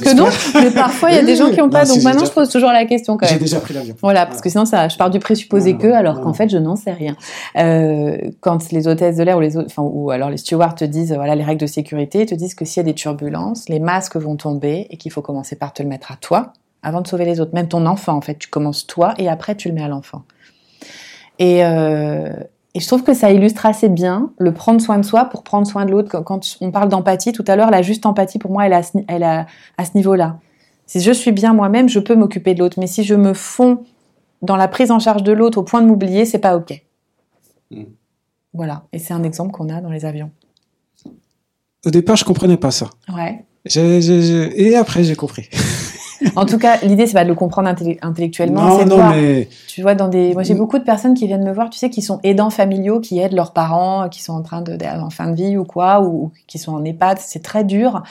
Parce que non, mais parfois il y a des gens qui n'ont pas. donc maintenant, je pose toujours la question quand même. J'ai déjà pris l'avion. Voilà, parce que sinon, ça, je pars du présupposé que, alors qu'en fait, je n'en sais rien. Euh, quand les hôtesses de l'air ou les, enfin, ou alors les stewards te disent, voilà, les règles de sécurité, ils te disent que s'il y a des turbulences, les masques vont tomber et qu'il faut commencer par te le mettre à toi avant de sauver les autres. Même ton enfant, en fait, tu commences toi et après tu le mets à l'enfant. Et, euh, et je trouve que ça illustre assez bien le prendre soin de soi pour prendre soin de l'autre. Quand on parle d'empathie tout à l'heure, la juste empathie pour moi, elle est à ce, elle a, à ce niveau-là. Si je suis bien moi-même, je peux m'occuper de l'autre. Mais si je me fonds dans la prise en charge de l'autre au point de m'oublier, c'est pas ok. Mm. Voilà. Et c'est un exemple qu'on a dans les avions. Au départ, je comprenais pas ça. Ouais. Et après, j'ai compris. en tout cas, l'idée, c'est pas de le comprendre intellectuellement. Non, non, mais... Tu vois, dans des... Moi, j'ai beaucoup de personnes qui viennent me voir, tu sais, qui sont aidants familiaux, qui aident leurs parents, qui sont en train de... en fin de vie ou quoi, ou, qui sont en EHPAD. C'est très dur.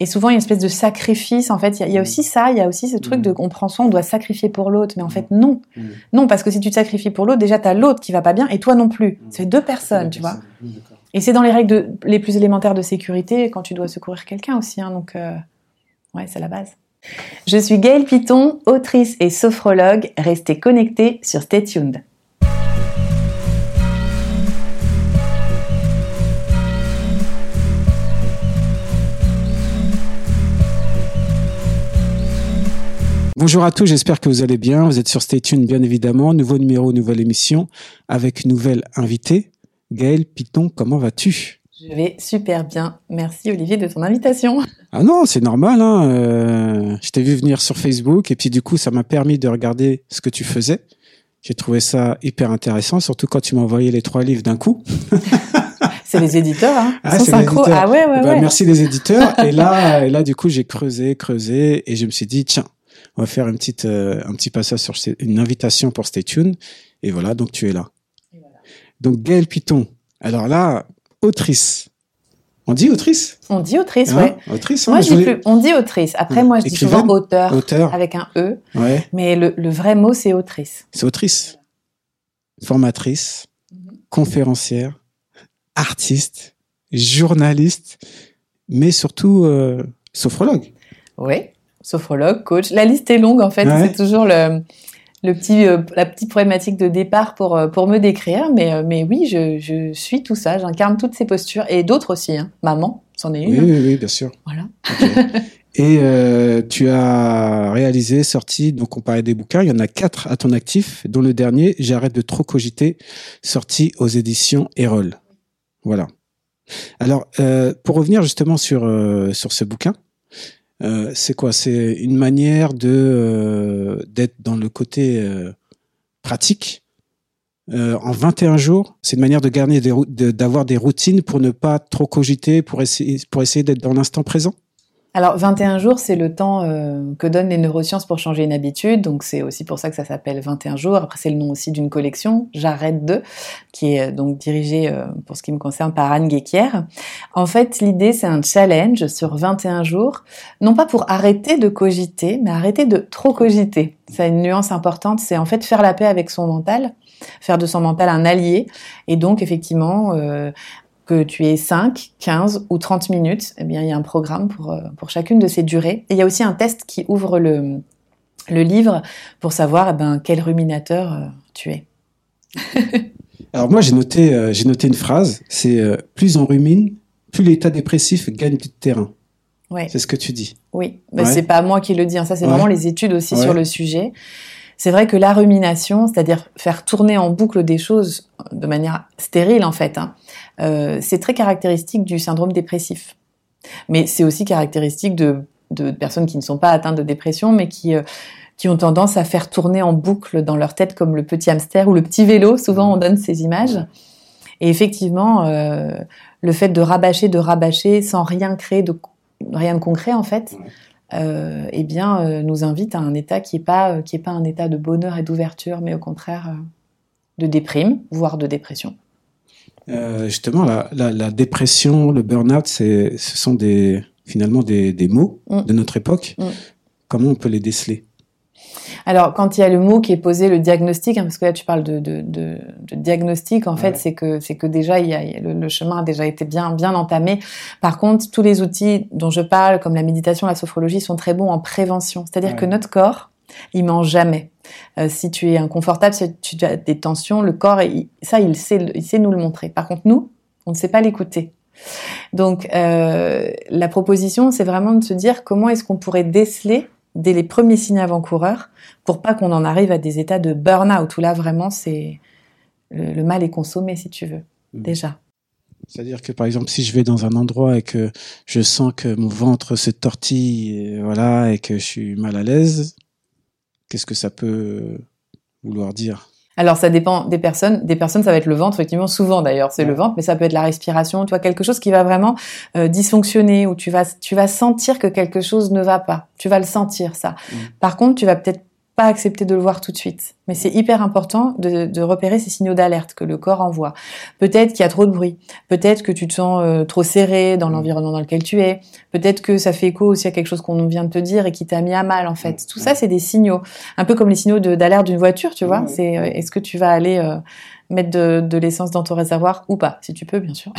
Et souvent, il y a une espèce de sacrifice. En fait, il y, a, aussi ça, il y a aussi ce truc de, on prend soin, on doit sacrifier pour l'autre. Mais en fait, non. Non, parce que si tu te sacrifies pour l'autre, déjà, t'as l'autre qui va pas bien et toi non plus. C'est deux personnes, tu vois. Et c'est dans les règles les plus élémentaires de sécurité quand tu dois secourir quelqu'un aussi. Hein, donc, euh, ouais, c'est la base. Je suis Gaëlle Piton, autrice et sophrologue. Restez connectés sur Stay Tuned. Bonjour à tous, j'espère que vous allez bien. Vous êtes sur Stay Tuned, bien évidemment. Nouveau numéro, nouvelle émission avec nouvelle invitée. Gaëlle Piton, comment vas-tu? Je vais super bien. Merci Olivier de ton invitation. Ah non, c'est normal. Hein. Euh, je t'ai vu venir sur Facebook et puis du coup, ça m'a permis de regarder ce que tu faisais. J'ai trouvé ça hyper intéressant, surtout quand tu m'as envoyé les trois livres d'un coup. c'est les éditeurs, hein. Ah, Ah ouais, ouais, bah, ouais. Merci les éditeurs. et là, et là, du coup, j'ai creusé, creusé, et je me suis dit, tiens, on va faire une petite, euh, un petit passage sur une invitation pour Stay Tuned. Et voilà, donc tu es là. Voilà. Donc Gaël Piton. Alors là, autrice. On dit autrice? On dit autrice, hein ouais. Autrice, hein, moi, je dis plus, on dit autrice. Après, moi, je dis souvent auteur, auteur, avec un E. Ouais. Mais le, vrai mot, c'est autrice. C'est autrice. Formatrice, conférencière, artiste, journaliste, mais surtout euh, sophrologue. Oui, sophrologue, coach. La liste est longue, en fait. C'est toujours le le petit, euh, la petite problématique de départ pour, euh, pour me décrire. Mais, euh, mais oui, je, je suis tout ça, j'incarne toutes ces postures et d'autres aussi. Hein. Maman, c'en est une. Oui, hein. oui, oui, bien sûr. Voilà. et tu as réalisé, sorti, donc on parlait des bouquins, il y en a quatre à ton actif, dont le dernier, J'arrête de trop cogiter, sorti aux éditions Erol. Voilà. Alors, pour revenir justement sur, sur ce bouquin, euh, c'est quoi? C'est une manière de euh, d'être dans le côté euh, pratique. en 21 jours, c'est une manière de garder d'avoir des routines pour ne pas trop cogiter, pour essayer pour essayer d'être dans l'instant présent. Alors, 21 jours, c'est le temps euh, que donnent les neurosciences pour changer une habitude. Donc, c'est aussi pour ça que ça s'appelle 21 jours. Après, c'est le nom aussi d'une collection, J'arrête de, qui est euh, donc dirigée, euh, pour ce qui me concerne, par Anne Guéquière. En fait, l'idée, c'est un challenge sur 21 jours. Non pas pour arrêter de cogiter, mais arrêter de trop cogiter. C'est une nuance importante. C'est en fait faire la paix avec son mental faire de son mental un allié et donc effectivement que tu aies 5, 15 ou 30 minutes, eh bien, il y a un programme pour, euh, pour chacune de ces durées. Et il y a aussi un test qui ouvre le, le livre pour savoir eh ben, quel ruminateur euh, tu es. Alors moi, j'ai noté, euh, j'ai noté une phrase, c'est plus on rumine, plus l'état dépressif gagne du terrain. Ouais. C'est ce que tu dis. Oui, mais c'est pas moi qui le dis, hein. ça c'est vraiment les études aussi sur le sujet. C'est vrai que la rumination, c'est-à-dire faire tourner en boucle des choses de manière stérile en fait, hein, euh, c'est très caractéristique du syndrome dépressif. Mais c'est aussi caractéristique de, personnes qui ne sont pas atteintes de dépression, mais qui, euh, qui ont tendance à faire tourner en boucle dans leur tête comme le petit hamster ou le petit vélo. Souvent, on donne ces images. Et effectivement, euh, le fait de rabâcher, de rabâcher sans rien créer, de rien de concret en fait, eh bien, nous invite à un état qui n'est pas qui est pas un état de bonheur et d'ouverture, mais au contraire de déprime, voire de dépression. Euh, justement, la, dépression, le burn-out, ce sont des, finalement des, mots mm. de notre époque. Mm. Comment on peut les déceler? Alors, quand il y a le mot qui est posé, le diagnostic, hein, parce que là tu parles de, de, de, de diagnostic, en fait, c'est que c'est que déjà il y a, le, chemin a déjà été bien bien entamé. Par contre, tous les outils dont je parle, comme la méditation, la sophrologie, sont très bons en prévention. C'est-à-dire que notre corps, il ment jamais. Euh, si tu es inconfortable, si tu as des tensions, le corps, ça, il sait, il sait nous le montrer. Par contre, nous, on ne sait pas l'écouter. Donc, euh, la proposition, c'est vraiment de se dire comment est-ce qu'on pourrait déceler dès les premiers signes avant-coureurs pour pas qu'on en arrive à des états de burn-out où là vraiment c'est le, mal est consommé si tu veux mmh. déjà. C'est-à-dire que par exemple si je vais dans un endroit et que je sens que mon ventre se tortille et voilà et que je suis mal à l'aise, qu'est-ce que ça peut vouloir dire? Alors ça dépend des personnes. Des personnes, ça va être le ventre, effectivement, souvent d'ailleurs, c'est le ventre, mais ça peut être la respiration, tu vois, quelque chose qui va vraiment euh, dysfonctionner, où tu vas, tu vas sentir que quelque chose ne va pas. Tu vas le sentir, ça. Mmh. Par contre, tu vas peut-être accepter de le voir tout de suite. Mais c'est hyper important de, repérer ces signaux d'alerte que le corps envoie. Peut-être qu'il y a trop de bruit. Peut-être que tu te sens euh, trop serré dans l'environnement dans lequel tu es. Peut-être que ça fait écho aussi à quelque chose qu'on vient de te dire et qui t'a mis à mal, en fait. Tout ça, c'est des signaux. Un peu comme les signaux d'alerte d'une voiture, tu vois. C'est, euh, est-ce que tu vas aller euh, mettre de, l'essence dans ton réservoir ou pas, si tu peux, bien sûr.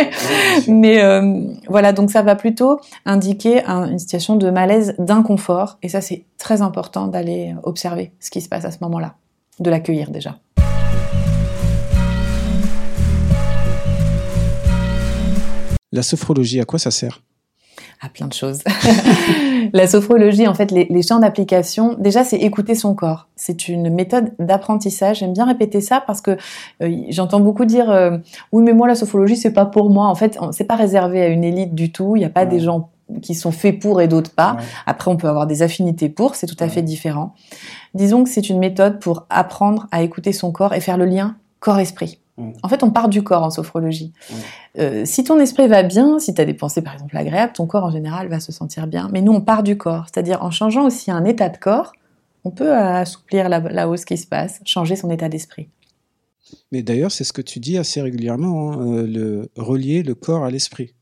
Mais euh, voilà, donc ça va plutôt indiquer une situation de malaise, d'inconfort, et ça c'est très important d'aller observer ce qui se passe à ce moment-là, de l'accueillir déjà. La sophrologie, à quoi ça sert? À plein de choses. la sophrologie, en fait, les, champs d'application, déjà, c'est écouter son corps. C'est une méthode d'apprentissage. J'aime bien répéter ça parce que euh, j'entends beaucoup dire euh, oui, mais moi, la sophrologie, c'est pas pour moi. En fait, c'est pas réservé à une élite du tout. Il n'y a pas des gens qui sont faits pour et d'autres pas. Après, on peut avoir des affinités pour, c'est tout à fait différent. Disons que c'est une méthode pour apprendre à écouter son corps et faire le lien corps-esprit. En fait, on part du corps en sophrologie. Euh, si ton esprit va bien, si tu as des pensées par exemple agréables, ton corps en général va se sentir bien. Mais nous, on part du corps. C'est-à-dire en changeant aussi un état de corps, on peut assouplir la, hausse qui se passe, changer son état d'esprit. Mais d'ailleurs, c'est ce que tu dis assez régulièrement, hein, euh, le relier le corps à l'esprit.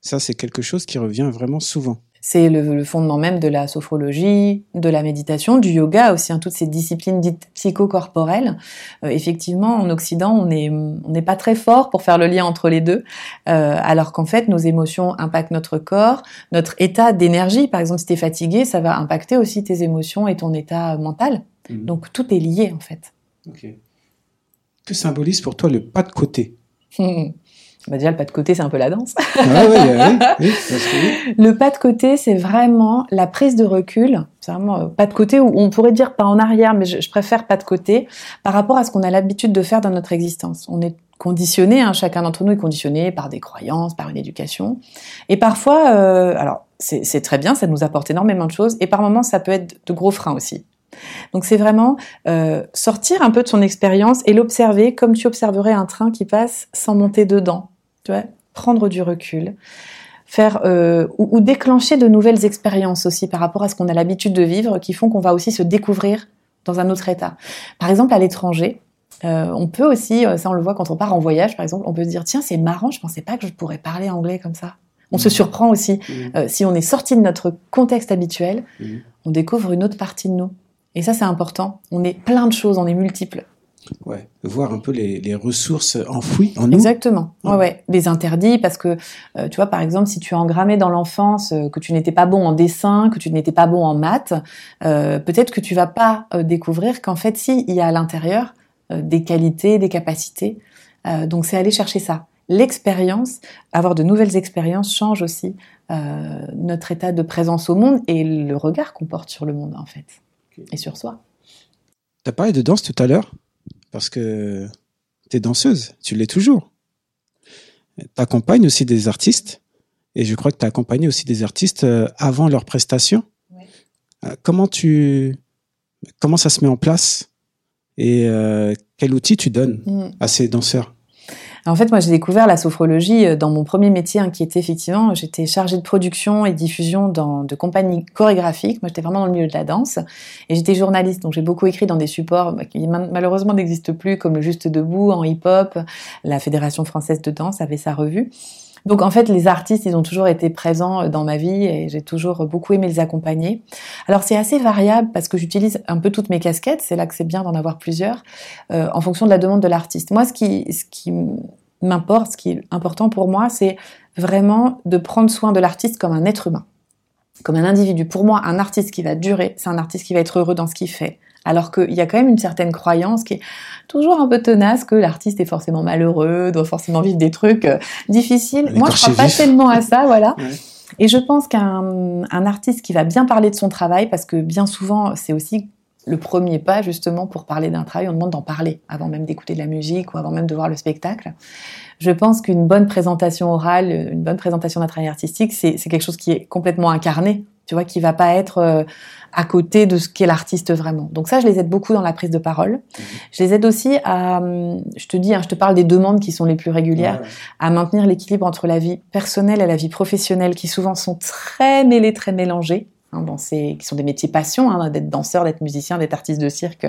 Ça, c'est quelque chose qui revient vraiment souvent. C'est le, fondement même de la sophrologie, de la méditation, du yoga aussi, hein, toutes ces disciplines dites psychocorporelles. Euh, effectivement, en Occident, on n'est on pas très fort pour faire le lien entre les deux, euh, alors qu'en fait, nos émotions impactent notre corps, notre état d'énergie. Par exemple, si tu es fatigué, ça va impacter aussi tes émotions et ton état mental. Mhm. Donc, tout est lié, en fait. Que symbolise pour toi le pas de côté? Bah déjà, le pas de côté, c'est un peu la danse. Ah le pas de côté, c'est vraiment la prise de recul. C'est vraiment euh, pas de côté, ou on pourrait dire pas en arrière, mais je, préfère pas de côté, par rapport à ce qu'on a l'habitude de faire dans notre existence. On est conditionné, hein, chacun d'entre nous est conditionné par des croyances, par une éducation. Et parfois, euh, alors c'est très bien, ça nous apporte énormément de choses, et par moments, ça peut être de gros freins aussi. Donc c'est vraiment euh, sortir un peu de son expérience et l'observer comme tu observerais un train qui passe sans monter dedans tu vois, prendre du recul, faire euh, ou, déclencher de nouvelles expériences aussi par rapport à ce qu'on a l'habitude de vivre, qui font qu'on va aussi se découvrir dans un autre état. Par exemple, à l'étranger, euh, on peut aussi, euh, ça on le voit quand on part en voyage, par exemple, on peut se dire tiens c'est marrant, je pensais pas que je pourrais parler anglais comme ça. On se mmh. surprend aussi. Mmh. si on est sorti de notre contexte habituel, mmh. on découvre une autre partie de nous. Et ça c'est important. On est plein de choses, on est multiples. Ouais, voir un peu les, les, ressources enfouies en nous. Exactement. Ouais, ouais. Les interdits, parce que euh, tu vois, par exemple, si tu as engrammé dans l'enfance euh, que tu n'étais pas bon en dessin, que tu n'étais pas bon en maths, euh, peut-être que tu vas pas découvrir qu'en fait, si, il y a à l'intérieur des qualités, des capacités. donc, c'est aller chercher ça. L'expérience, avoir de nouvelles expériences, change aussi notre état de présence au monde et le regard qu'on porte sur le monde, en fait, et sur soi. Tu as parlé de danse tout à l'heure parce que tu es danseuse, tu l'es toujours. Tu accompagnes aussi des artistes, et je crois que tu as accompagné aussi des artistes euh, avant leur prestation. Euh, comment, tu, comment ça se met en place et euh, quel outil tu donnes mm. à ces danseurs? En fait, moi, j'ai découvert la sophrologie euh, dans mon premier métier, hein, qui était effectivement, j'étais chargée de production et diffusion dans de compagnies chorégraphiques. Moi, j'étais vraiment dans le milieu de la danse et j'étais journaliste, donc j'ai beaucoup écrit dans des supports bah, qui malheureusement n'existent plus, comme le Juste Debout en hip-hop. La Fédération française de danse avait sa revue. Donc en fait, les artistes, ils ont toujours été présents dans ma vie et j'ai toujours beaucoup aimé les accompagner. Alors c'est assez variable parce que j'utilise un peu toutes mes casquettes. C'est là que c'est bien d'en avoir plusieurs euh, en fonction de la demande de l'artiste. Moi, ce qui, ce qui m'importe, ce qui est important pour moi, c'est vraiment de prendre soin de l'artiste comme un être humain, comme un individu. Pour moi, un artiste qui va durer, c'est un artiste qui va être heureux dans ce qu'il fait. Alors qu'il y a quand même une certaine croyance qui est toujours un peu tenace que l'artiste est forcément malheureux, doit forcément vivre des trucs euh, difficiles. Moi, je crois pas tellement à ça, voilà. Et je pense qu'un un artiste qui va bien parler de son travail, parce que bien souvent, c'est aussi le premier pas justement pour parler d'un travail, on demande d'en parler avant même d'écouter de la musique ou avant même de voir le spectacle. Je pense qu'une bonne présentation orale, une bonne présentation d'un travail artistique, c'est quelque chose qui est complètement incarné, tu vois, qui va pas être euh, à côté de ce qu'est l'artiste vraiment. Donc ça, je les aide beaucoup dans la prise de parole. Mhm. Je les aide aussi à, hum, je te dis, hein, je te parle des demandes qui sont les plus régulières, à maintenir l'équilibre entre la vie personnelle et la vie professionnelle, qui souvent sont très mêlées, très mélangées. Hein, dans ces, qui sont des métiers passion, hein, d'être danseur, d'être musicien, d'être artiste de cirque.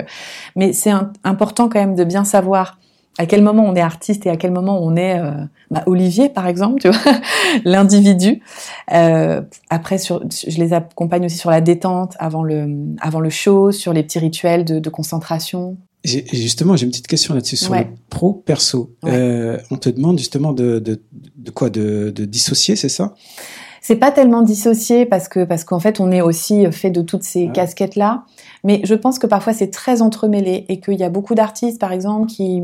Mais c'est important quand même de bien savoir à quel moment on est artiste et à quel moment on est euh, bah, Olivier par exemple, tu vois, l'individu. Euh, après, sur, je les accompagne aussi sur la détente avant le avant le show, sur les petits rituels de, de concentration. Justement, j'ai une petite question là-dessus sur le pro perso. Euh, on te demande justement de, de, de quoi de, de dissocier, c'est ça? C'est pas tellement dissocié parce que parce qu'en fait on est aussi fait de toutes ces casquettes là, mais je pense que parfois c'est très entremêlé et qu'il y a beaucoup d'artistes par exemple qui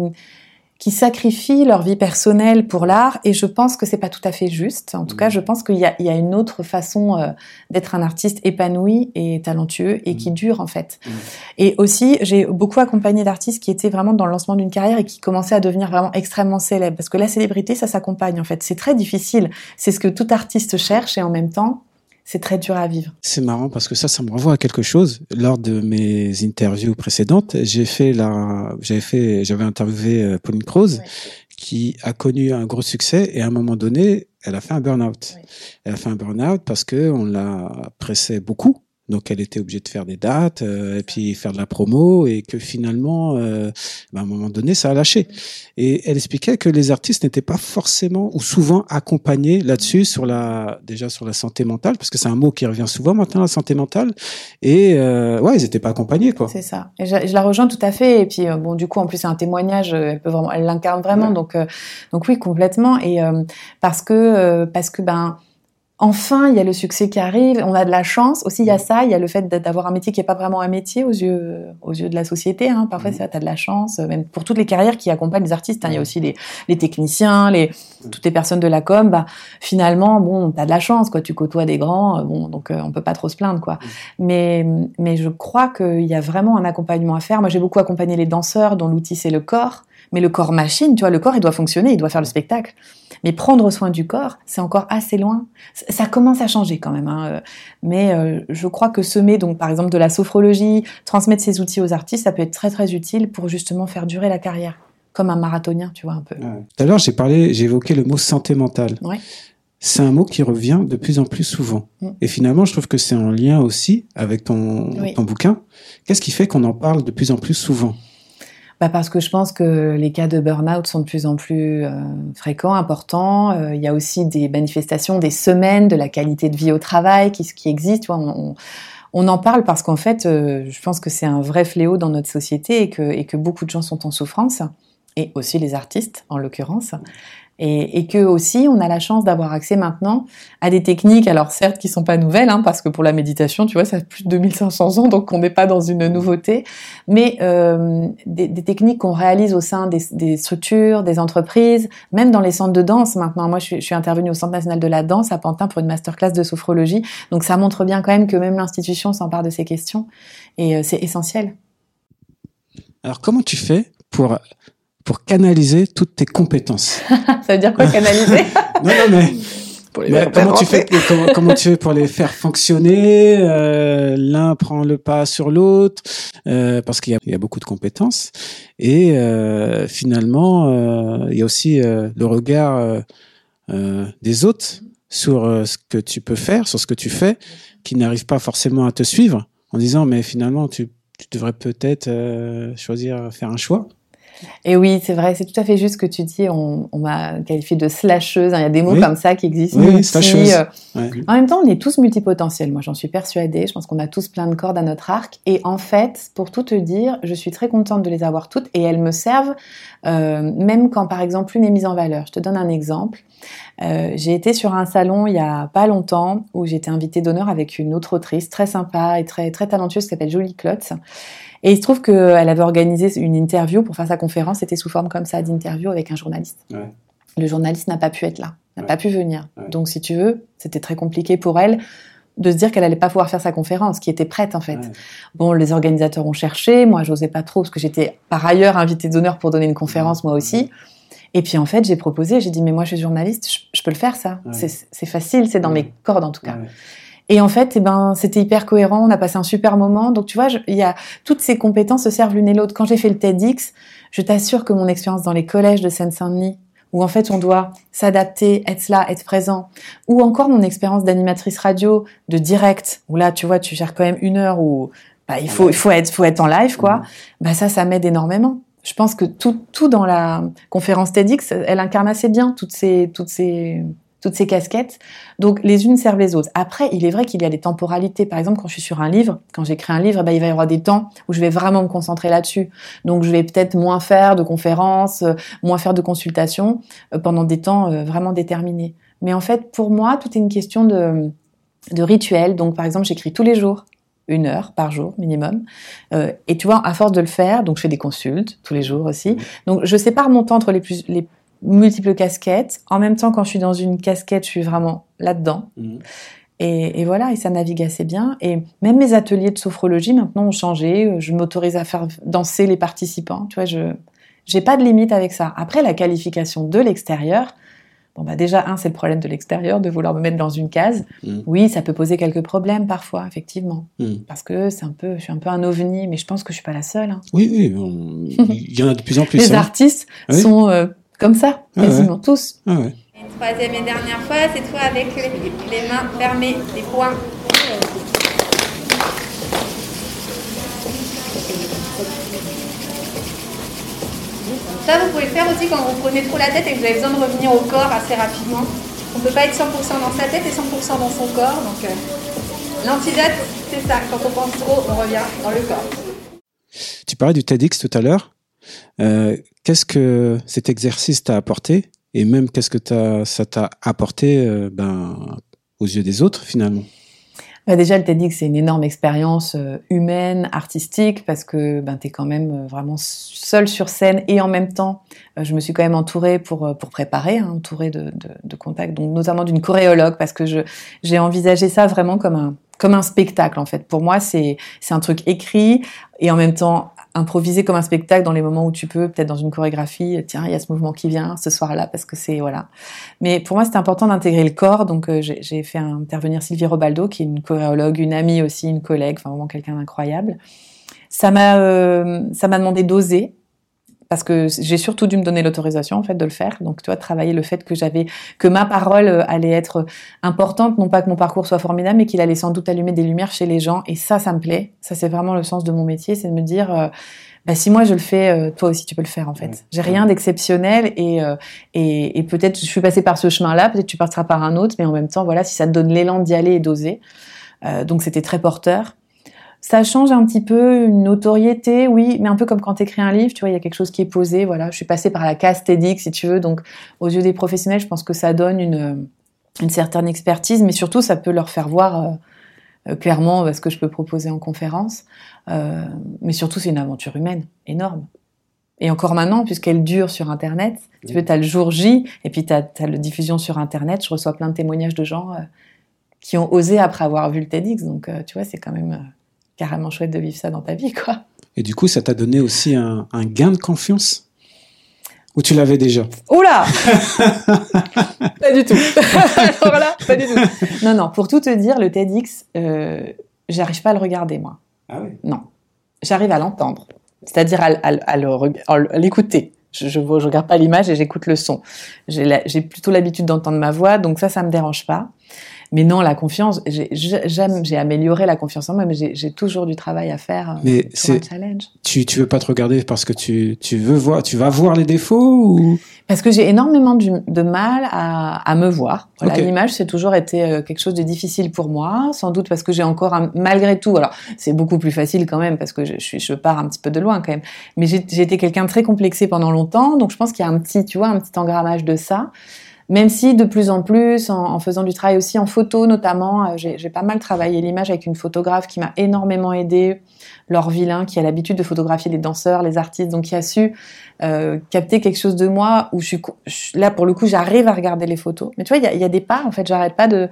qui sacrifient leur vie personnelle pour l'art et je pense que c'est pas tout à fait juste. En tout cas, mmh. je pense qu'il y a, il y a une autre façon euh, d'être un artiste épanoui et talentueux et qui mmh. dure en fait. Mmh. Et aussi, j'ai beaucoup accompagné d'artistes qui étaient vraiment dans le lancement d'une carrière et qui commençaient à devenir vraiment extrêmement célèbres parce que la célébrité, ça s'accompagne en fait. C'est très difficile. C'est ce que tout artiste cherche et en même temps, c'est très dur à vivre. C'est marrant parce que ça, ça me renvoie à quelque chose. Lors de mes interviews précédentes, j'ai fait la, j'avais fait, j'avais interviewé euh, Pauline Croze, qui a connu un gros succès et à un moment donné, elle a fait un burn-out. Elle a fait un burn-out parce que on la pressait beaucoup donc elle était obligée de faire des dates euh, et puis faire de la promo et que finalement, euh, bah, à un moment donné, ça a lâché. Et elle expliquait que les artistes n'étaient pas forcément ou souvent accompagnés là-dessus sur la déjà sur la santé mentale parce que c'est un mot qui revient souvent maintenant la santé mentale et euh, ouais ils n'étaient pas accompagnés quoi. C'est ça. Et je, la rejoins tout à fait et puis euh, bon du coup en plus c'est un témoignage elle peut vraiment elle l'incarne vraiment donc donc oui complètement et parce que parce que ben Enfin, il y a le succès qui arrive, on a de la chance. Aussi, il y a ça, il y a le fait d'avoir un métier qui est pas vraiment un métier aux yeux, aux yeux de la société. Hein. Parfois, tu as de la chance, même pour toutes les carrières qui accompagnent les artistes. Hein. Il y a aussi les, les, techniciens, les toutes les personnes de la com. Bah, finalement, bon, tu as de la chance, quoi. Tu côtoies des grands, bon, donc euh, on peut pas trop se plaindre, quoi. Mais, mais je crois qu'il y a vraiment un accompagnement à faire. Moi, j'ai beaucoup accompagné les danseurs, dont l'outil c'est le corps. Mais le corps machine, tu vois, le corps, il doit fonctionner, il doit faire le spectacle. Mais prendre soin du corps, c'est encore assez loin. Ça commence à changer quand même. Hein. Euh, mais euh, je crois que semer, donc par exemple de la sophrologie, transmettre ces outils aux artistes, ça peut être très très utile pour justement faire durer la carrière, comme un marathonien, tu vois un peu. Tout à l'heure, j'ai parlé, j'ai évoqué le mot santé mentale. Ouais. C'est un mot qui revient de plus en plus souvent. Mm. Et finalement, je trouve que c'est en lien aussi avec ton, ton bouquin. Qu'est-ce qui fait qu'on en parle de plus en plus souvent? Bah parce que je pense que les cas de burn-out sont de plus en plus euh, fréquents, importants. Euh, il y a aussi des manifestations, des semaines de la qualité de vie au travail qui, qui existent. Tu vois, on, en parle parce qu'en fait, euh, je pense que c'est un vrai fléau dans notre société et que beaucoup de gens sont en souffrance, et aussi les artistes en l'occurrence et, et, que aussi on a la chance d'avoir accès maintenant à des techniques, alors certes qui sont pas nouvelles, hein, parce que pour la méditation, tu vois, ça fait plus de 2500 ans, donc on n'est pas dans une nouveauté, mais euh, des, des, techniques qu'on réalise au sein des, des, structures, des entreprises, même dans les centres de danse maintenant. Moi, je suis, je intervenue au Centre national de la danse à Pantin pour une masterclass de sophrologie, donc ça montre bien quand même que même l'institution s'empare de ces questions, et euh, c'est essentiel. Alors comment tu fais pour pour canaliser toutes tes compétences. ça veut dire quoi canaliser? Non, non, mais, comment tu fais comment, tu fais pour les faire fonctionner? Euh, L'un prend le pas sur l'autre euh, parce qu'il y, a beaucoup de compétences et euh, finalement il y a aussi le regard des autres sur ce que tu peux faire, sur ce que tu fais, qui n'arrivent pas forcément à te suivre en disant mais finalement tu, tu devrais peut-être choisir faire un choix. Et oui, c'est vrai, c'est tout à fait juste ce que tu dis. On, m'a qualifié de slasheuse. Hein. Il y a des mots comme ça qui existent. Oui, slasheuse. Euh. En même temps, on est tous multipotentiels. Moi, j'en suis persuadée. Je pense qu'on a tous plein de cordes à notre arc. Et en fait, pour tout te dire, je suis très contente de les avoir toutes et elles me servent euh, même quand, par exemple, une est mise en valeur. Je te donne un exemple. Euh, j'ai été sur un salon il y a pas longtemps où j'étais invitée d'honneur avec une autre autrice très sympa et très très talentueuse qui s'appelle Julie Klotz. Et il se trouve qu'elle avait organisé une interview pour faire sa conférence. C'était sous forme comme ça d'interview avec un journaliste. Ouais. Le journaliste n'a pas pu être là, n'a pas pu venir. Donc, si tu veux, c'était très compliqué pour elle de se dire qu'elle allait pas pouvoir faire sa conférence, qui était prête en fait. Bon, les organisateurs ont cherché, moi j'osais pas trop parce que j'étais par ailleurs invitée d'honneur pour donner une conférence moi aussi. Et puis en fait, j'ai proposé, j'ai dit mais moi je suis journaliste, je, peux le faire ça. C'est facile, c'est dans mes cordes en tout cas. Et en fait, eh ben, c'était hyper cohérent. On a passé un super moment. Donc, tu vois, il y a toutes ces compétences se servent l'une et l'autre. Quand j'ai fait le TEDx, je t'assure que mon expérience dans les collèges de Seine-Saint-Denis, où en fait on doit s'adapter, être là, être présent, ou encore mon expérience d'animatrice radio, de direct, où là, tu vois, tu gères quand même une heure où bah, il faut, il faut être, faut être en live, quoi. Mmh. Bah ça, ça m'aide énormément. Je pense que tout, tout dans la conférence TEDx, elle incarne assez bien toutes ces, toutes ces toutes ces casquettes. Donc les unes servent les autres. Après, il est vrai qu'il y a des temporalités. Par exemple, quand je suis sur un livre, quand j'écris un livre, ben, il va y avoir des temps où je vais vraiment me concentrer là-dessus. Donc je vais peut-être moins faire de conférences, euh, moins faire de consultations euh, pendant des temps euh, vraiment déterminés. Mais en fait, pour moi, tout est une question de, de rituel. Donc par exemple, j'écris tous les jours une heure par jour minimum. et tu vois, à force de le faire, donc je fais des consultes tous les jours aussi. Donc je sépare mon temps entre les plus les multiples casquettes. En même temps, quand je suis dans une casquette, je suis vraiment là-dedans. Mhm. Et, voilà, et ça navigue assez bien. Et même mes ateliers de sophrologie maintenant ont changé. Je m'autorise à faire danser les participants. Tu vois, je j'ai pas de limite avec ça. Après, la qualification de l'extérieur, bon bah déjà un, c'est le problème de l'extérieur de vouloir me mettre dans une case. Mhm. Oui, ça peut poser quelques problèmes parfois, effectivement, mhm. parce que c'est un peu, je suis un peu un ovni, mais je pense que je suis pas la seule. Hein. Oui, oui, il y en a de plus en plus. les hein. artistes sont euh, comme ça, ah quasiment tous. Ah Une troisième et dernière fois, c'est toi avec les, mains fermées, les poings. Ça, vous pouvez le faire aussi quand vous prenez trop la tête et que vous avez besoin de revenir au corps assez rapidement. On ne peut pas être 100% dans sa tête et 100% dans son corps. Donc, euh, l'antidote, c'est ça. Quand on pense trop, on revient dans le corps. Tu parlais du TEDx tout à l'heure. Euh, qu'est-ce que cet exercice t'a apporté et même qu'est-ce que ça t'a apporté euh, ben, aux yeux des autres finalement? Bah déjà, le TEDx, c'est une énorme expérience euh, humaine, artistique, parce que ben, tu es quand même vraiment seul sur scène et en même temps, je me suis quand même entourée pour, pour préparer, hein, entourée de, contacts, donc notamment d'une choréologue, parce que j'ai envisagé ça vraiment comme un, comme un spectacle en fait. Pour moi, c'est un truc écrit et en même temps improviser comme un spectacle dans les moments où tu peux, peut-être dans une chorégraphie, tiens, il y a ce mouvement qui vient ce soir-là parce que c'est voilà. Mais pour moi, c'était important d'intégrer le corps, donc euh, j'ai fait intervenir Sylvie Robaldo, qui est une choréologue, une amie aussi, une collègue, enfin vraiment quelqu'un d'incroyable. Ça m'a euh, ça m'a demandé d'oser parce que j'ai surtout dû me donner l'autorisation en fait de le faire. Donc tu vois, travailler le fait que j'avais que ma parole euh, allait être importante, non pas que mon parcours soit formidable, mais qu'il allait sans doute allumer des lumières chez les gens. Et ça, ça me plaît. Ça, c'est vraiment le sens de mon métier, c'est de me dire. Euh, bah, si moi je le fais, euh, toi aussi tu peux le faire en fait. J'ai rien d'exceptionnel et, et, et peut-être je suis passée par ce chemin-là, peut-être tu passeras par un autre, mais en même temps voilà, si ça te donne l'élan d'y aller et d'oser, donc c'était très porteur. Ça change un petit peu une notoriété, oui, mais un peu comme quand tu écris un livre, tu vois, il y a quelque chose qui est posé. Voilà, je suis passée par la case TEDx, si tu veux, donc aux yeux des professionnels, je pense que ça donne une, une certaine expertise, mais surtout ça peut leur faire voir euh, euh, clairement euh, ce que je peux proposer en conférence. Euh, mais surtout, c'est une aventure humaine énorme. Et encore maintenant, puisqu'elle dure sur Internet, tu veux, tu as le jour J, et puis tu as, as, la diffusion sur Internet. Je reçois plein de témoignages de gens qui ont osé après avoir vu le TEDx. Donc, tu vois, c'est quand même carrément chouette de vivre ça dans ta vie, quoi. Et du coup, ça t'a donné aussi un, gain de confiance? Ou tu l'avais déjà? Oula Pas du tout. Alors là, pas du tout. Non, non, pour tout te dire, le TEDx, euh, j'arrive pas à le regarder, moi. Ah oui Non. J'arrive à l'entendre. C'est-à-dire à, l'écouter. Je ne regarde pas l'image et j'écoute le son. J'ai plutôt l'habitude d'entendre ma voix, donc ça, ça me dérange pas. Mais non, la confiance, j'ai amélioré la confiance en moi, mais j'ai toujours du travail à faire. Euh, mais c'est challenge. Tu tu veux pas te regarder parce que tu tu veux voir, tu vas voir les défauts ou? Parce que j'ai énormément de mal à, à me voir. Voilà, l'image c'est toujours été euh, quelque chose de difficile pour moi, sans doute parce que j'ai encore un, malgré tout. Alors c'est beaucoup plus facile quand même parce que je, je, je pars un petit peu de loin quand même. Mais j'ai été quelqu'un très complexé pendant longtemps, donc je pense qu'il y a un petit, tu vois, un petit engrammage de ça. Même si de plus en plus, en, faisant du travail aussi en photo notamment, euh, j'ai pas mal travaillé l'image avec une photographe qui m'a énormément aidée, Laure Villain, qui a l'habitude de photographier les danseurs, les artistes, donc qui a su euh, capter quelque chose de moi où je suis là pour le coup, j'arrive à regarder les photos. Mais tu vois, il y a, y a, des pas en fait, j'arrête pas de,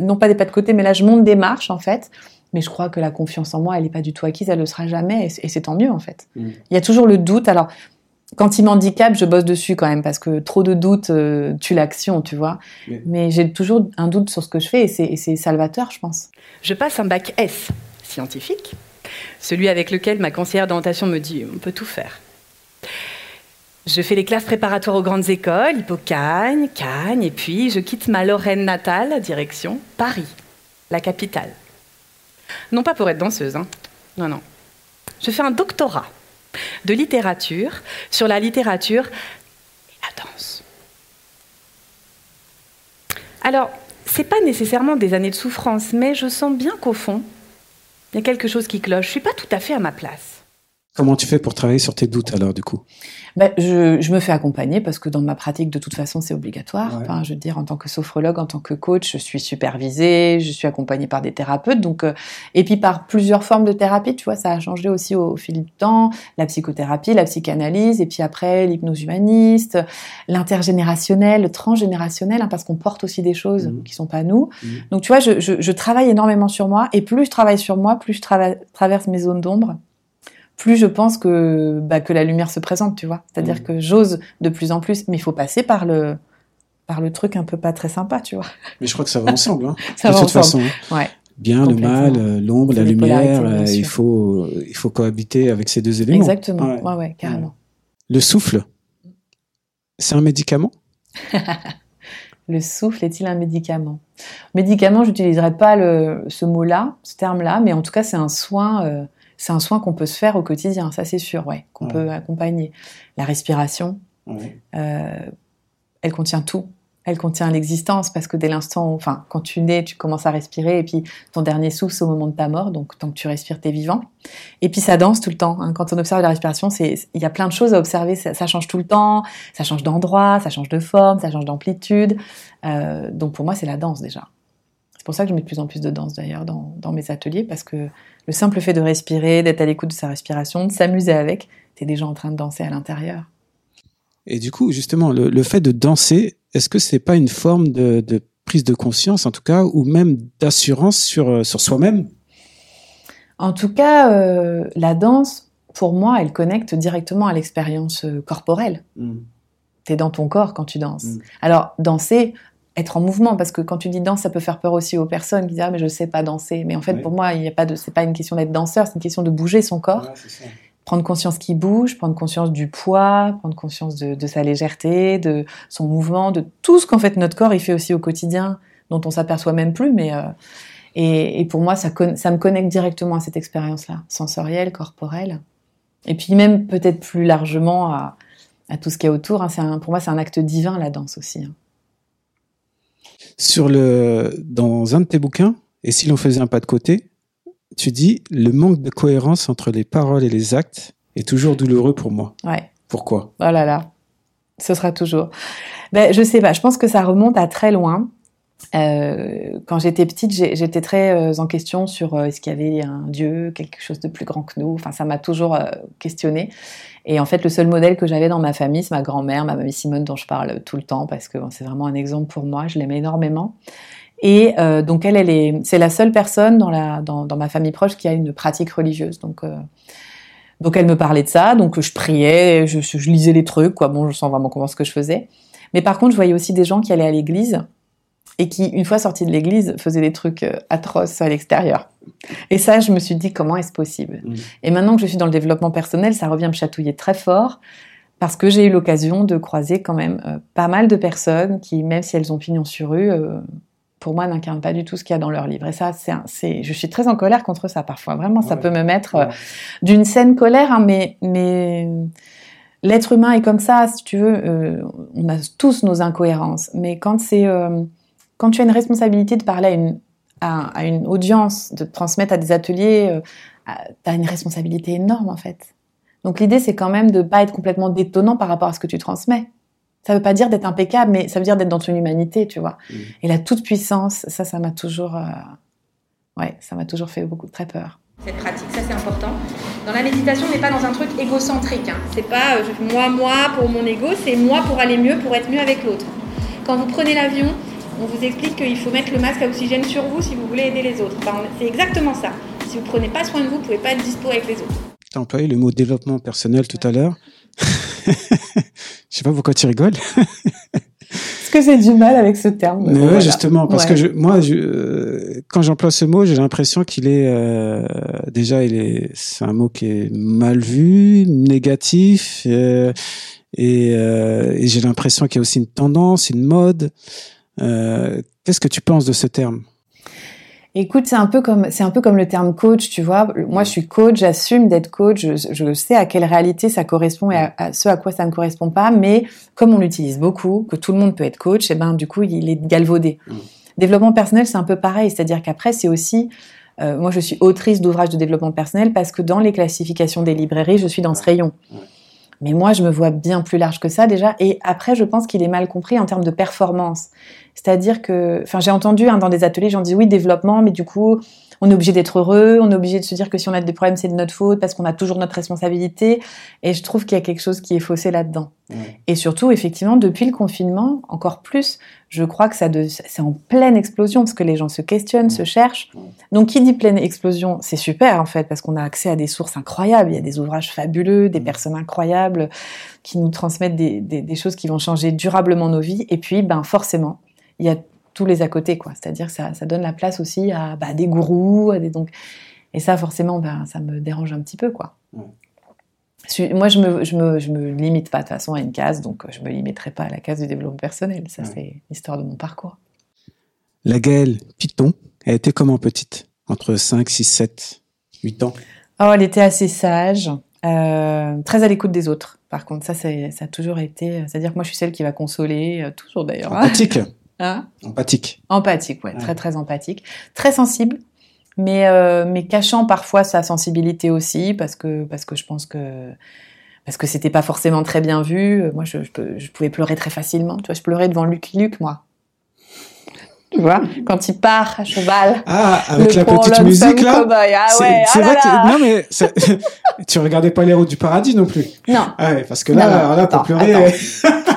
non pas des pas de côté, mais là je monte des marches en fait. Mais je crois que la confiance en moi, elle n'est pas du tout acquise, elle le sera jamais, et c'est tant mieux en fait. Mmh. Il y a toujours le doute. Alors quand il m'handicape, je bosse dessus quand même parce que trop de doutes euh, tue l'action, tu vois. Mais j'ai toujours un doute sur ce que je fais et c'est salvateur, je pense. Je passe un bac S scientifique, celui avec lequel ma conseillère d'orientation me dit on peut tout faire. Je fais les classes préparatoires aux grandes écoles, Hippocagne, Cagne, et puis je quitte ma Lorraine natale, direction Paris, la capitale. Non pas pour être danseuse, hein. Non, non. Je fais un doctorat de littérature sur la littérature et. Alors, c'est pas nécessairement des années de souffrance, mais je sens bien qu'au fond, il y a quelque chose qui cloche. Je suis pas tout à fait à ma place. Comment tu fais pour travailler sur tes doutes alors du coup? Ben, je, je, me fais accompagner parce que dans ma pratique de toute façon c'est obligatoire. Enfin, je veux dire en tant que sophrologue, en tant que coach, je suis supervisée, je suis accompagnée par des thérapeutes, donc euh, et puis par plusieurs formes de thérapie. Tu vois, ça a changé aussi au, fil du temps. La psychothérapie, la psychanalyse, et puis après l'hypnose humaniste, l'intergénérationnel, le transgénérationnel, hein, parce qu'on porte aussi des choses mmh. qui sont pas nous. Mmh. Donc tu vois, je, je, je, travaille énormément sur moi, et plus je travaille sur moi, plus je traverse mes zones d'ombre plus je pense que, bah, que la lumière se présente, tu vois. C'est-à-dire mm. que j'ose de plus en plus, mais il faut passer par le, par le truc un peu pas très sympa, tu vois. Mais je crois que ça va ensemble, hein. ça de va toute ensemble. façon. Hein. Ouais. Bien, le mal, euh, l'ombre, la lumière, euh, il faut, il faut cohabiter avec ces deux éléments. Exactement, ouais, ouais, carrément. Le souffle, c'est un médicament? Le souffle est-il un médicament? Médicament, j'utiliserai pas le, ce mot-là, ce terme-là, mais en tout cas, c'est un soin euh, c'est un soin qu'on peut se faire au quotidien, ça c'est sûr, ouais, qu'on peut accompagner. La respiration, euh, elle contient tout. Elle contient l'existence parce que dès l'instant, enfin, quand tu nais, tu commences à respirer et puis ton dernier souffle c'est au moment de ta mort, donc tant que tu respires, t'es vivant. Et puis ça danse tout le temps. Hein. Quand on observe la respiration, c'est il y a plein de choses à observer. Ça, change tout le temps, ça change d'endroit, ça change de forme, ça change d'amplitude. Euh, donc pour moi, c'est la danse déjà. C'est pour ça que je mets de plus en plus de danse d'ailleurs dans, dans mes ateliers parce que le simple fait de respirer, d'être à l'écoute de sa respiration, de s'amuser avec, tu es déjà en train de danser à l'intérieur. Et du coup, justement, le, fait de danser, est-ce que c'est pas une forme de, prise de conscience, en tout cas, ou même d'assurance sur, euh, sur soi-même? En tout cas, euh, la danse, pour moi, elle connecte directement à l'expérience euh, corporelle. Mm. Tu es dans ton corps quand tu danses. Mm. Alors, danser, être en mouvement parce que quand tu dis danse ça peut faire peur aussi aux personnes qui disent ah mais je sais pas danser. Mais en fait pour moi il n'y a pas de c'est pas une question d'être danseur c'est une question de bouger son corps. Prendre conscience qu'il bouge prendre conscience du poids prendre conscience de, sa légèreté de son mouvement de tout ce qu'en fait notre corps il fait aussi au quotidien dont on s'aperçoit même plus mais euh, et, pour moi ça ça me connecte directement à cette expérience là sensorielle corporelle. Et puis même peut-être plus largement à, à tout ce qui est autour hein. un, pour moi c'est un acte divin la danse aussi hein. Sur le, dans un de tes bouquins, et si l'on faisait un pas de côté, tu dis le manque de cohérence entre les paroles et les actes est toujours douloureux pour moi. Ouais. Pourquoi? Oh là là, ce sera toujours. Ben, je sais pas, je pense que ça remonte à très loin. Euh, quand j'étais petite, j'étais très euh, en question sur euh, est-ce qu'il y avait un Dieu, quelque chose de plus grand que nous? Enfin, ça m'a toujours euh, questionné. Et en fait, le seul modèle que j'avais dans ma famille, c'est ma grand-mère, ma mamie Simone, dont je parle tout le temps parce que c'est vraiment un exemple pour moi. Je l'aimais énormément. Et euh, donc elle, elle est, c'est la seule personne dans la dans, ma famille proche qui a une pratique religieuse. Donc donc elle me parlait de ça, donc je priais, je, je, lisais les trucs, quoi. Bon, je sens vraiment comment ce que je faisais. Mais par contre, je voyais aussi des gens qui allaient à l'église et qui, une fois sortis de l'église, faisaient des trucs euh, atroces à l'extérieur. Et ça, je me suis dit, comment est-ce possible? Mmh. Et maintenant que je suis dans le développement personnel, ça revient me chatouiller très fort, parce que j'ai eu l'occasion de croiser quand même euh, pas mal de personnes qui, même si elles ont pignon sur rue, euh, pour moi, n'incarnent pas du tout ce qu'il y a dans leur livre. Et ça, c'est, je suis très en colère contre ça parfois. Vraiment, ça peut me mettre euh, d'une saine colère, hein, mais, mais l'être humain est comme ça, si tu veux. On a tous nos incohérences, mais quand c'est, quand tu as une responsabilité de parler à une, à, une audience, de transmettre à des ateliers, tu as une responsabilité énorme en fait. Donc l'idée, c'est quand même de pas être complètement détonnant par rapport à ce que tu transmets. Ça veut pas dire d'être impeccable, mais ça veut dire d'être dans ton humanité, tu vois. Mmh. Et la toute puissance, ça, ça m'a toujours, euh, ouais, ça m'a toujours fait beaucoup très peur. Cette pratique, ça c'est important. Dans la méditation, on n'est pas dans un truc égocentrique. Hein. C'est pas euh, moi, moi pour mon ego, c'est moi pour aller mieux, pour être mieux avec l'autre. Quand vous prenez l'avion, on vous explique qu'il faut mettre le masque à oxygène sur vous si vous voulez aider les autres. c'est exactement ça. Si vous prenez pas soin de vous, vous pouvez pas être dispo avec les autres. Tu as employé le mot développement personnel tout à l'heure. Je sais pas pourquoi tu rigoles. Est-ce que j'ai du mal avec ce terme? Mais ouais, justement, parce que je, moi, je, quand j'emploie ce mot, j'ai l'impression qu'il est euh, déjà, il est, c'est un mot qui est mal vu, négatif, euh, et, euh, et j'ai l'impression qu'il y a aussi une tendance, une mode. Euh, qu'est-ce que tu penses de ce terme? Écoute, c'est un peu comme c'est un peu comme le terme coach, tu vois. Moi, je suis coach, j'assume d'être coach, je, sais à quelle réalité ça correspond et à, ce à quoi ça ne correspond pas. Mais comme on l'utilise beaucoup, que tout le monde peut être coach, et eh ben du coup, il est galvaudé. Mmh. Développement personnel, c'est un peu pareil, c'est-à-dire qu'après, c'est aussi euh, moi, je suis autrice d'ouvrages de développement personnel parce que dans les classifications des librairies, je suis dans ce rayon. Mais moi, je me vois bien plus large que ça déjà. Et après, je pense qu'il est mal compris en termes de performance. C'est-à-dire que, enfin, j'ai entendu hein, dans des ateliers, j'en dis oui, développement, mais du coup, on est obligé d'être heureux, on est obligé de se dire que si on a des problèmes, c'est de notre faute parce qu'on a toujours notre responsabilité. Et je trouve qu'il y a quelque chose qui est faussé là-dedans. Et surtout, effectivement, depuis le confinement, encore plus, je crois que ça c'est en pleine explosion parce que les gens se questionnent, se cherchent. Donc, qui dit pleine explosion, c'est super en fait parce qu'on a accès à des sources incroyables. Il y a des ouvrages fabuleux, des personnes incroyables qui nous transmettent des, des choses qui vont changer durablement nos vies. Et puis, ben forcément, il y a tous les à côté, quoi. C'est-à-dire que ça, ça, donne la place aussi à bah, des gourous, à des donc. Et ça, forcément, ben, ça me dérange un petit peu, quoi. Moi, je me, je me, je me limite pas de toute façon à une case, donc je me limiterai pas à la case du développement personnel. Ça, c'est l'histoire de mon parcours. La Gaëlle Python, elle était comment petite? Entre 5, 6, 7, 8 ans? Oh, elle était assez sage, euh, très à l'écoute des autres. Par contre, ça, ça a toujours été. C'est-à-dire que moi, je suis celle qui va consoler, euh, toujours d'ailleurs. Empathique. Hein? Empathique. Empathique, ouais, très très empathique, très sensible, mais euh, mais cachant parfois sa sensibilité aussi parce que parce que je pense que parce que c'était pas forcément très bien vu. Moi, je, je, pouvais pleurer très facilement. Tu vois, je pleurais devant Lucky Luke, moi. Tu vois, quand il part à cheval. Ah, avec la petite musique là? Ah ouais, c'est ah vrai que non mais tu regardais pas les routes du paradis non plus? Non. Ah ouais, parce que là, là, pour pleurer.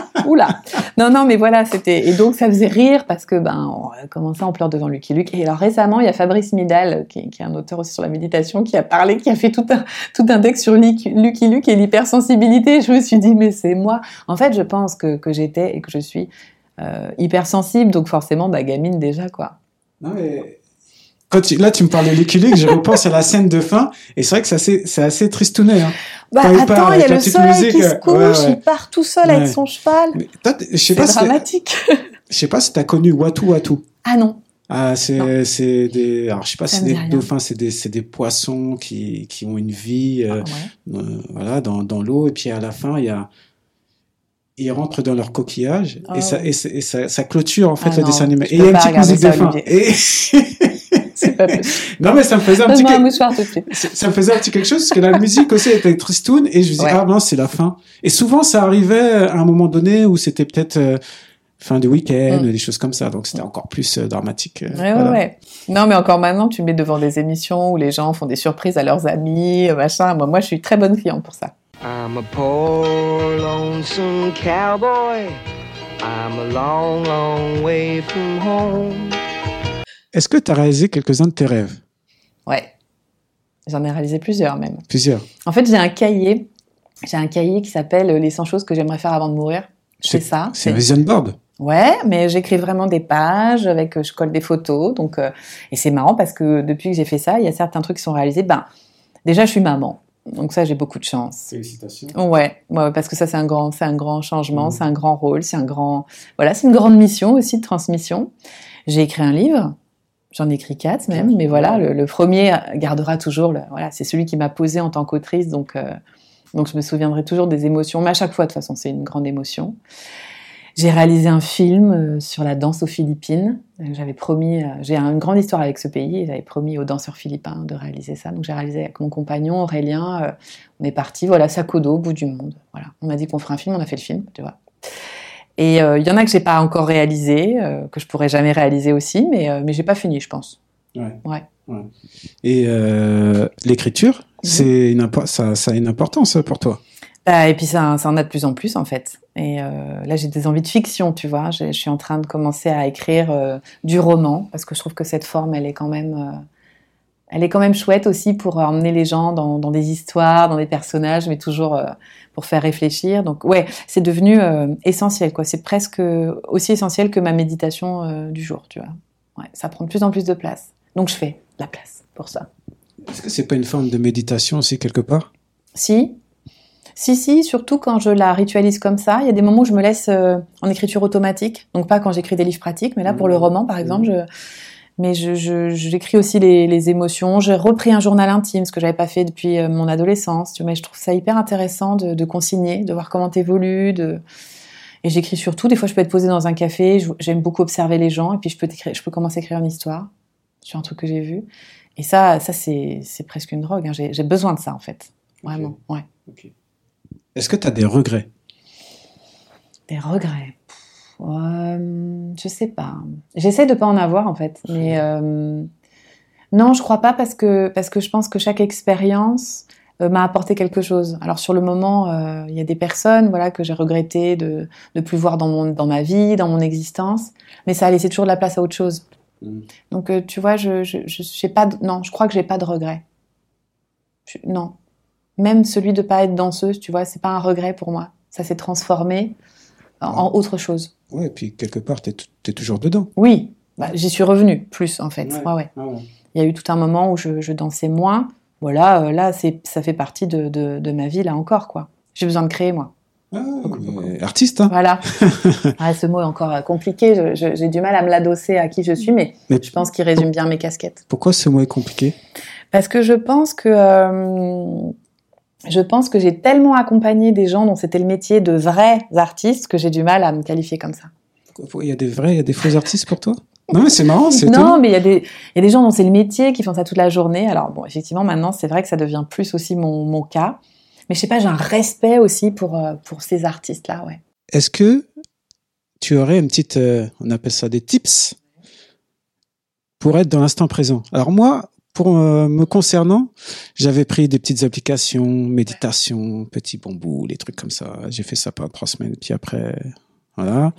Non, non, mais voilà, c'était et donc ça faisait rire parce que ben comment ça on devant Lucky Luke. Et alors récemment, il y a Fabrice Midal, qui, est un auteur aussi sur la méditation, qui a parlé, qui a fait tout un tout texte sur Lucky Luke et l'hypersensibilité. Je me suis dit mais c'est moi. En fait, je pense que j'étais et que je suis euh, hypersensible, donc forcément, bah gamine déjà quoi. Non quand là, tu me parles de Lucky Luke, je repense à la scène de fin, et c'est vrai que c'est assez, c'est assez tristounet. Hein. Bah attends, il y a le soleil qui se couche, il part tout seul avec son cheval. C'est dramatique. je sais pas si t'as connu Watu Watu. Ah non. Ah, c'est c'est des alors je sais pas si c'est des dauphins, c'est des c'est des poissons qui qui ont une vie euh, ah euh, voilà dans dans l'eau et puis à la fin il y a ils rentrent dans leur coquillage et oh. ça et, ça, ça, clôture en fait ah le dessin animé et il y a une petite musique de fin et non, mais ça me faisait un petit, ça me faisait un petit quelque chose parce que la musique aussi était tristoun et je me disais, ah non, c'est la fin. Et souvent, ça arrivait à un moment donné où c'était peut-être, euh, fin de week-end, mm. des choses comme ça. Donc c'était encore plus euh, dramatique. Euh, ouais, ouais, Non, mais encore maintenant, tu mets devant des émissions où les gens font des surprises à leurs amis, machin. Moi, moi je suis très bonne cliente pour ça. I'm a poor lonesome cowboy. I'm a long, long way from home. Est-ce que tu as réalisé quelques-uns de tes rêves? Ouais. J'en ai réalisé plusieurs même. Plusieurs. En fait, j'ai un cahier. J'ai un cahier qui s'appelle Les 100 choses que j'aimerais faire avant de mourir. C'est ça. C'est un vision board. Ouais, mais j'écris vraiment des pages avec, je colle des photos. Donc, euh, et c'est marrant parce que depuis que j'ai fait ça, il y a certains trucs qui sont réalisés. Ben, déjà, je suis maman. Donc ça, j'ai beaucoup de chance. Félicitations. Ouais, ouais parce que ça, c'est un grand, c'est un grand changement, mmh. c'est un grand rôle, c'est un grand, voilà, c'est une grande mission aussi de transmission. J'ai écrit un livre. J'en ai écrit quatre même, mais voilà, le, premier gardera toujours. Le, voilà, c'est celui qui m'a posé en tant qu'autrice, donc euh, donc je me souviendrai toujours des émotions. Mais à chaque fois, de toute façon, c'est une grande émotion. J'ai réalisé un film euh, sur la danse aux Philippines. J'avais promis, euh, j'ai une grande histoire avec ce pays j'avais promis aux danseurs philippins de réaliser ça. Donc j'ai réalisé avec mon compagnon Aurélien. Euh, on est parti, voilà, sac au dos, au bout du monde. Voilà, on m'a dit qu'on ferait un film, on a fait le film, tu vois. Et il y en a que j'ai pas encore réalisé, que je pourrais jamais réaliser aussi, mais mais j'ai pas fini, je pense. Ouais. ouais. Et l'écriture, mhm. c'est une ça, ça a une importance pour toi? Bah, et puis ça, ça en a de plus en plus en fait. Et euh, là, j'ai des envies de fiction, tu vois. Je, suis en train de commencer à écrire euh, du roman parce que je trouve que cette forme, elle est quand même, euh, elle est quand même chouette aussi pour emmener les gens dans, dans des histoires, dans des personnages, mais toujours euh, pour faire réfléchir. Donc ouais, c'est devenu essentiel, quoi. C'est presque aussi essentiel que ma méditation du jour, tu vois. Ouais, ça prend de plus en plus de place. Donc je fais la place pour ça. Est-ce que c'est pas une forme de méditation aussi quelque part? Si, si, si, surtout quand je la ritualise comme ça. Il y a des moments où je me laisse euh, en écriture automatique. Donc pas quand j'écris des livres pratiques, mais là pour le mmh. roman par exemple, je, mais je, j'écris aussi les, émotions. J'ai repris un journal intime, ce que j'avais pas fait depuis euh, mon adolescence. Tu vois, je trouve ça hyper intéressant de, de consigner, de voir comment t'évolues, de et j'écris surtout. Des fois, je peux être posée dans un café. J'aime beaucoup observer les gens, et puis je peux je peux commencer à écrire une histoire sur un truc que j'ai vu. Et ça, ça c'est, c'est presque une drogue. Hein. J'ai, besoin de ça en fait, vraiment. Ouais. Est-ce que tu as des regrets? Des regrets? Euh, Je sais pas. J'essaie de pas en avoir en fait, mais euh, non, je crois pas parce que parce que je pense que chaque expérience euh, m'a apporté quelque chose. Alors sur le moment, il y a des personnes voilà que j'ai regretté de ne plus voir dans mon dans ma vie, dans mon existence, mais ça a laissé toujours de la place à autre chose. Mm. Donc tu vois, je je, je pas non, je crois que j'ai pas de regrets. non, même celui de pas être danseuse, tu vois, c'est pas un regret pour moi. Ça s'est transformé en, autre chose. Ouais, et puis quelque part, tu es, toujours dedans. Oui, bah, j'y suis revenue plus en fait. Ouais. Ouais, ouais. Il y a eu tout un moment où je, dansais moins. Voilà, euh, là, ça fait partie de, de, ma vie là encore, quoi. J'ai besoin de créer, moi. Ah, artiste, hein Voilà. ah, ce mot est encore euh, compliqué. j'ai du mal à me l'adosser à qui je suis, mais, je pense qu'il résume bien mes casquettes. Pourquoi ce mot est compliqué? Parce que je pense que euh, je pense que j'ai tellement accompagné des gens dont c'était le métier de vrais artistes que j'ai du mal à me qualifier comme ça. Il y a des vrais, il y a des faux artistes pour toi? Non, mais c'est marrant, c'est Non, mais il y, a des, il y a des gens dont c'est le métier qui font ça toute la journée. Alors bon, effectivement, maintenant, c'est vrai que ça devient plus aussi mon, mon cas. Mais je sais pas, j'ai un respect aussi pour, euh, pour ces artistes-là, ouais. Est-ce que tu aurais une petite, euh, on appelle ça des tips pour être dans l'instant présent? Alors moi, pour euh, me concernant, j'avais pris des petites applications, méditation, petit bambou, les trucs comme ça. J'ai fait ça pendant trois semaines. Puis après, voilà,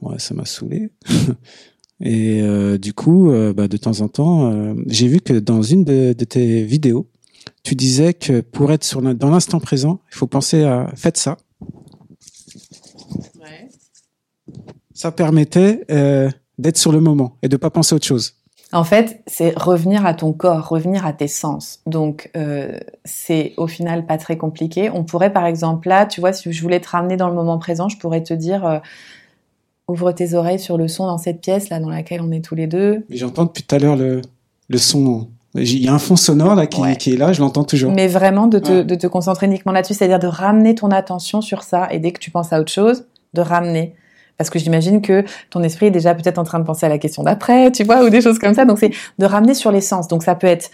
ouais, ça m'a saoulé. Et euh, du coup, euh, bah, de temps en temps, j'ai vu que dans une de, tes vidéos, tu disais que pour être sur, dans l'instant présent, il faut penser à faites ça. Ouais. Ça permettait d'être sur le moment et de pas penser à autre chose. En fait, c'est revenir à ton corps, revenir à tes sens. Donc, euh, c'est au final pas très compliqué. On pourrait, par exemple, là, tu vois, si je voulais te ramener dans le moment présent, je pourrais te dire, euh, ouvre tes oreilles sur le son dans cette pièce là dans laquelle on est tous les deux. J'entends depuis tout à l'heure le, le son. Il y a un fond sonore là qui, qui est là, je l'entends toujours. Mais vraiment de te, de te concentrer uniquement là-dessus, c'est-à-dire de ramener ton attention sur ça et dès que tu penses à autre chose, de ramener. Parce que j'imagine que ton esprit est déjà peut-être en train de penser à la question d'après, tu vois, ou des choses comme ça. Donc c'est de ramener sur l'essence. Donc ça peut être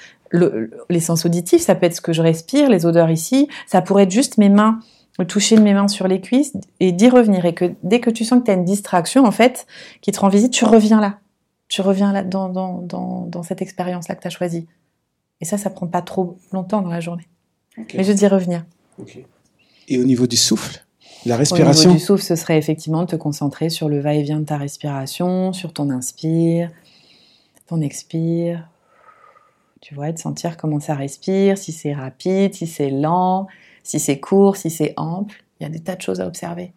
l'essence auditive, ça peut être ce que je respire, les odeurs ici, ça pourrait être juste mes mains, le toucher de mes mains sur les cuisses et d'y revenir. Et que dès que tu sens que tu as une distraction, en fait, qui te rend visite, tu reviens là. Tu reviens là dans, dans, dans, dans cette expérience-là que tu as choisie. Et ça, ça prend pas trop longtemps dans la journée. Mais juste d'y revenir. Et au niveau du souffle? La respiration. Au niveau du souffle, ce serait effectivement de te concentrer sur le va-et-vient de ta respiration, sur ton inspire, ton expire. Tu vois, de sentir comment ça respire, si c'est rapide, si c'est lent, si c'est court, si c'est ample. Il y a des tas de choses à observer.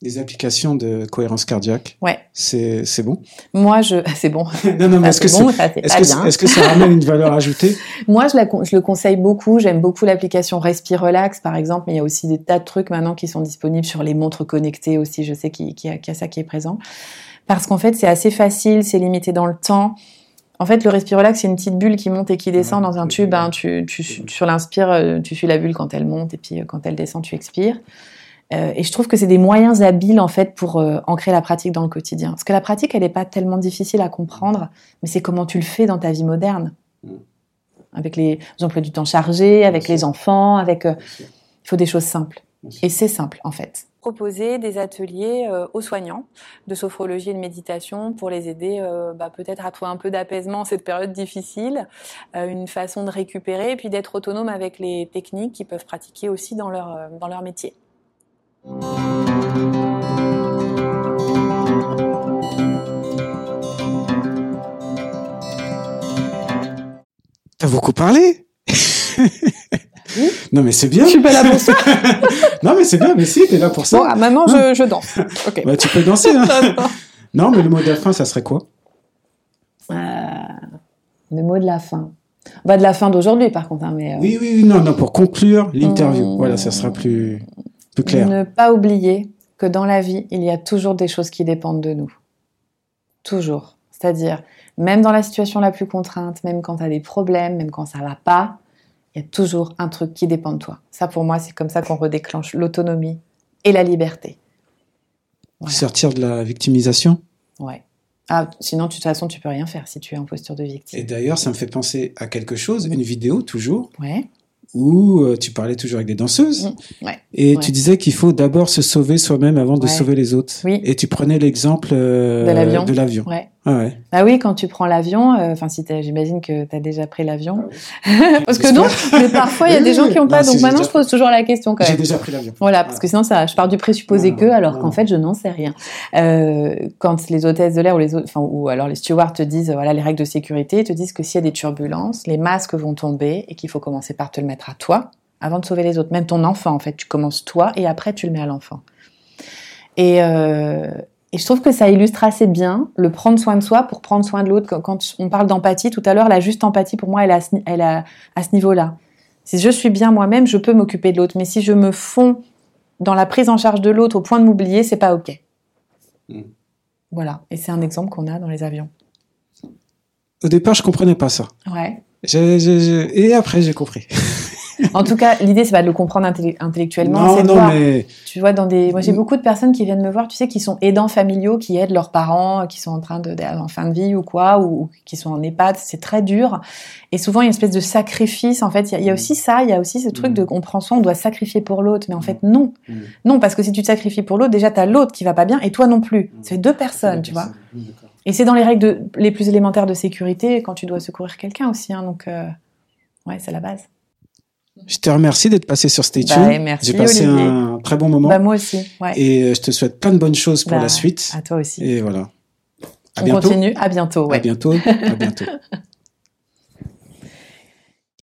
Des applications de cohérence cardiaque. Ouais. C'est c'est bon? Moi, je c'est bon. non, non, mais est-ce que bon, c'est ça, c'est est-ce pas que, bien. est-ce que ça ramène une valeur ajoutée? Moi, je, la, je le conseille beaucoup. J'aime beaucoup l'application Respire Relax, par exemple. Mais il y a aussi des tas de trucs maintenant qui sont disponibles sur les montres connectées aussi. Je sais qu'il qu'il y, a- qu'il y a ça qui est présent. Parce qu'en fait, c'est assez facile, c'est limité dans le temps. En fait, le Respire Relax, c'est une petite bulle qui monte et qui descend dans un tube. hein. Tu, tu, sur l'inspire, euh, tu suis la bulle quand elle monte et puis euh, quand elle descend, tu expires. Euh, et je trouve que c'est des moyens habiles en fait pour euh, ancrer la pratique dans le quotidien. Parce que la pratique, elle n'est pas tellement difficile à comprendre, mais c'est comment tu le fais dans ta vie moderne. Mm. Avec les emplois du temps chargés, avec les enfants, avec. euh, il faut des choses simples. Et c'est simple en fait. Proposer des ateliers euh, aux soignants de sophrologie et de méditation pour les aider euh, bah, peut-être à trouver un peu d'apaisement en cette période difficile, euh, une façon de récupérer et puis d'être autonome avec les techniques qu'ils peuvent pratiquer aussi dans leur, euh, dans leur métier. T'as beaucoup parlé? Oui. Non, mais c'est bien. suis pas là pour ça. non, mais c'est bien. Mais si, t'es là pour ça. Bon, ah, maman, je, je danse. Ok. Bah, tu peux danser. Hein. non, mais le mot de la fin, ça serait quoi? Euh, le mot de la fin. Bah, de la fin d'aujourd'hui, par contre. hein, mais, euh, Oui, oui, oui, non, non, pour conclure l'interview. Mmh. Voilà, ça sera plus, plus clair. Ne pas oublier que dans la vie, il y a toujours des choses qui dépendent de nous. Toujours. C'est-à-dire, même dans la situation la plus contrainte, même quand tu as des problèmes, même quand ça va pas, il y a toujours un truc qui dépend de toi. Ça, pour moi, c'est comme ça qu'on redéclenche l'autonomie et la liberté. Voilà. Sortir de la victimisation. Ouais. Ah, sinon, de toute façon, tu peux rien faire si tu es en posture de Et victime. d'ailleurs, ça me fait penser à quelque chose, une vidéo toujours, Ouais. Où euh, tu parlais toujours avec des danseuses. Mmh, ouais. Et Ouais. tu disais qu'il faut d'abord se sauver soi-même avant de Ouais. sauver les autres. Oui. Et tu prenais l'exemple euh, De l'avion. Ouais. Ah. Bah oui, quand tu prends l'avion, euh, enfin si j'imagine que tu as déjà pris l'avion. Parce que non, mais parfois il y a Oui, des gens qui ont pas, Non, donc j'ai maintenant déjà je pose toujours la question quand J'ai même. déjà pris l'avion. Voilà, parce que sinon ça, je pars du présupposé Non, que, alors qu'en fait je n'en sais rien. Euh, quand les hôtesses de l'air ou les enfin ou alors les stewards te disent voilà les règles de sécurité, ils te disent que s'il y a des turbulences, les masques vont tomber et qu'il faut commencer par te le mettre à toi avant de sauver les autres. Même ton enfant en fait, tu commences toi et après tu le mets à l'enfant. Et euh, et je trouve que ça illustre assez bien le prendre soin de soi pour prendre soin de l'autre. Quand- on parle d'empathie tout à l'heure, la juste empathie pour moi, elle est à elle à, ce niveau-là. Si je suis bien moi-même, je peux m'occuper de l'autre. Mais si je me fonds dans la prise en charge de l'autre au point de m'oublier, c'est pas ok. Mm. Voilà. Et c'est un exemple qu'on a dans les avions. Au départ, je comprenais pas ça. Ouais. Et après, j'ai compris. En tout cas, l'idée, c'est pas de le comprendre intellec- intellectuellement. non, non, voir. mais Tu vois, dans des, moi j'ai Mm. beaucoup de personnes qui viennent me voir, tu sais, qui sont aidants familiaux, qui aident leurs parents, qui sont en train de, en fin de vie ou quoi, ou, ou qui sont en EHPAD, c'est très dur. Et souvent il y a une espèce de sacrifice. En fait, il y a, il y a Mm. aussi ça, il y a aussi ce truc Mm. de on prend soin, on doit sacrifier pour l'autre, mais en fait non, non, parce que si tu te sacrifies pour l'autre, déjà t'as l'autre qui va pas bien et toi non plus. C'est deux personnes, tu vois. Et c'est dans les règles de, les plus élémentaires de sécurité quand tu dois secourir quelqu'un aussi. Hein, donc euh, ouais, c'est la base. Je te remercie d'être passé sur Stay Bah, Tuned. merci, J'ai passé Olivier. un très bon moment. Bah moi aussi. Ouais. Et euh, je te souhaite plein de bonnes choses pour Bah, la suite. À toi aussi. Et voilà. À on bientôt. continue. À bientôt. Ouais. À bientôt. À bientôt.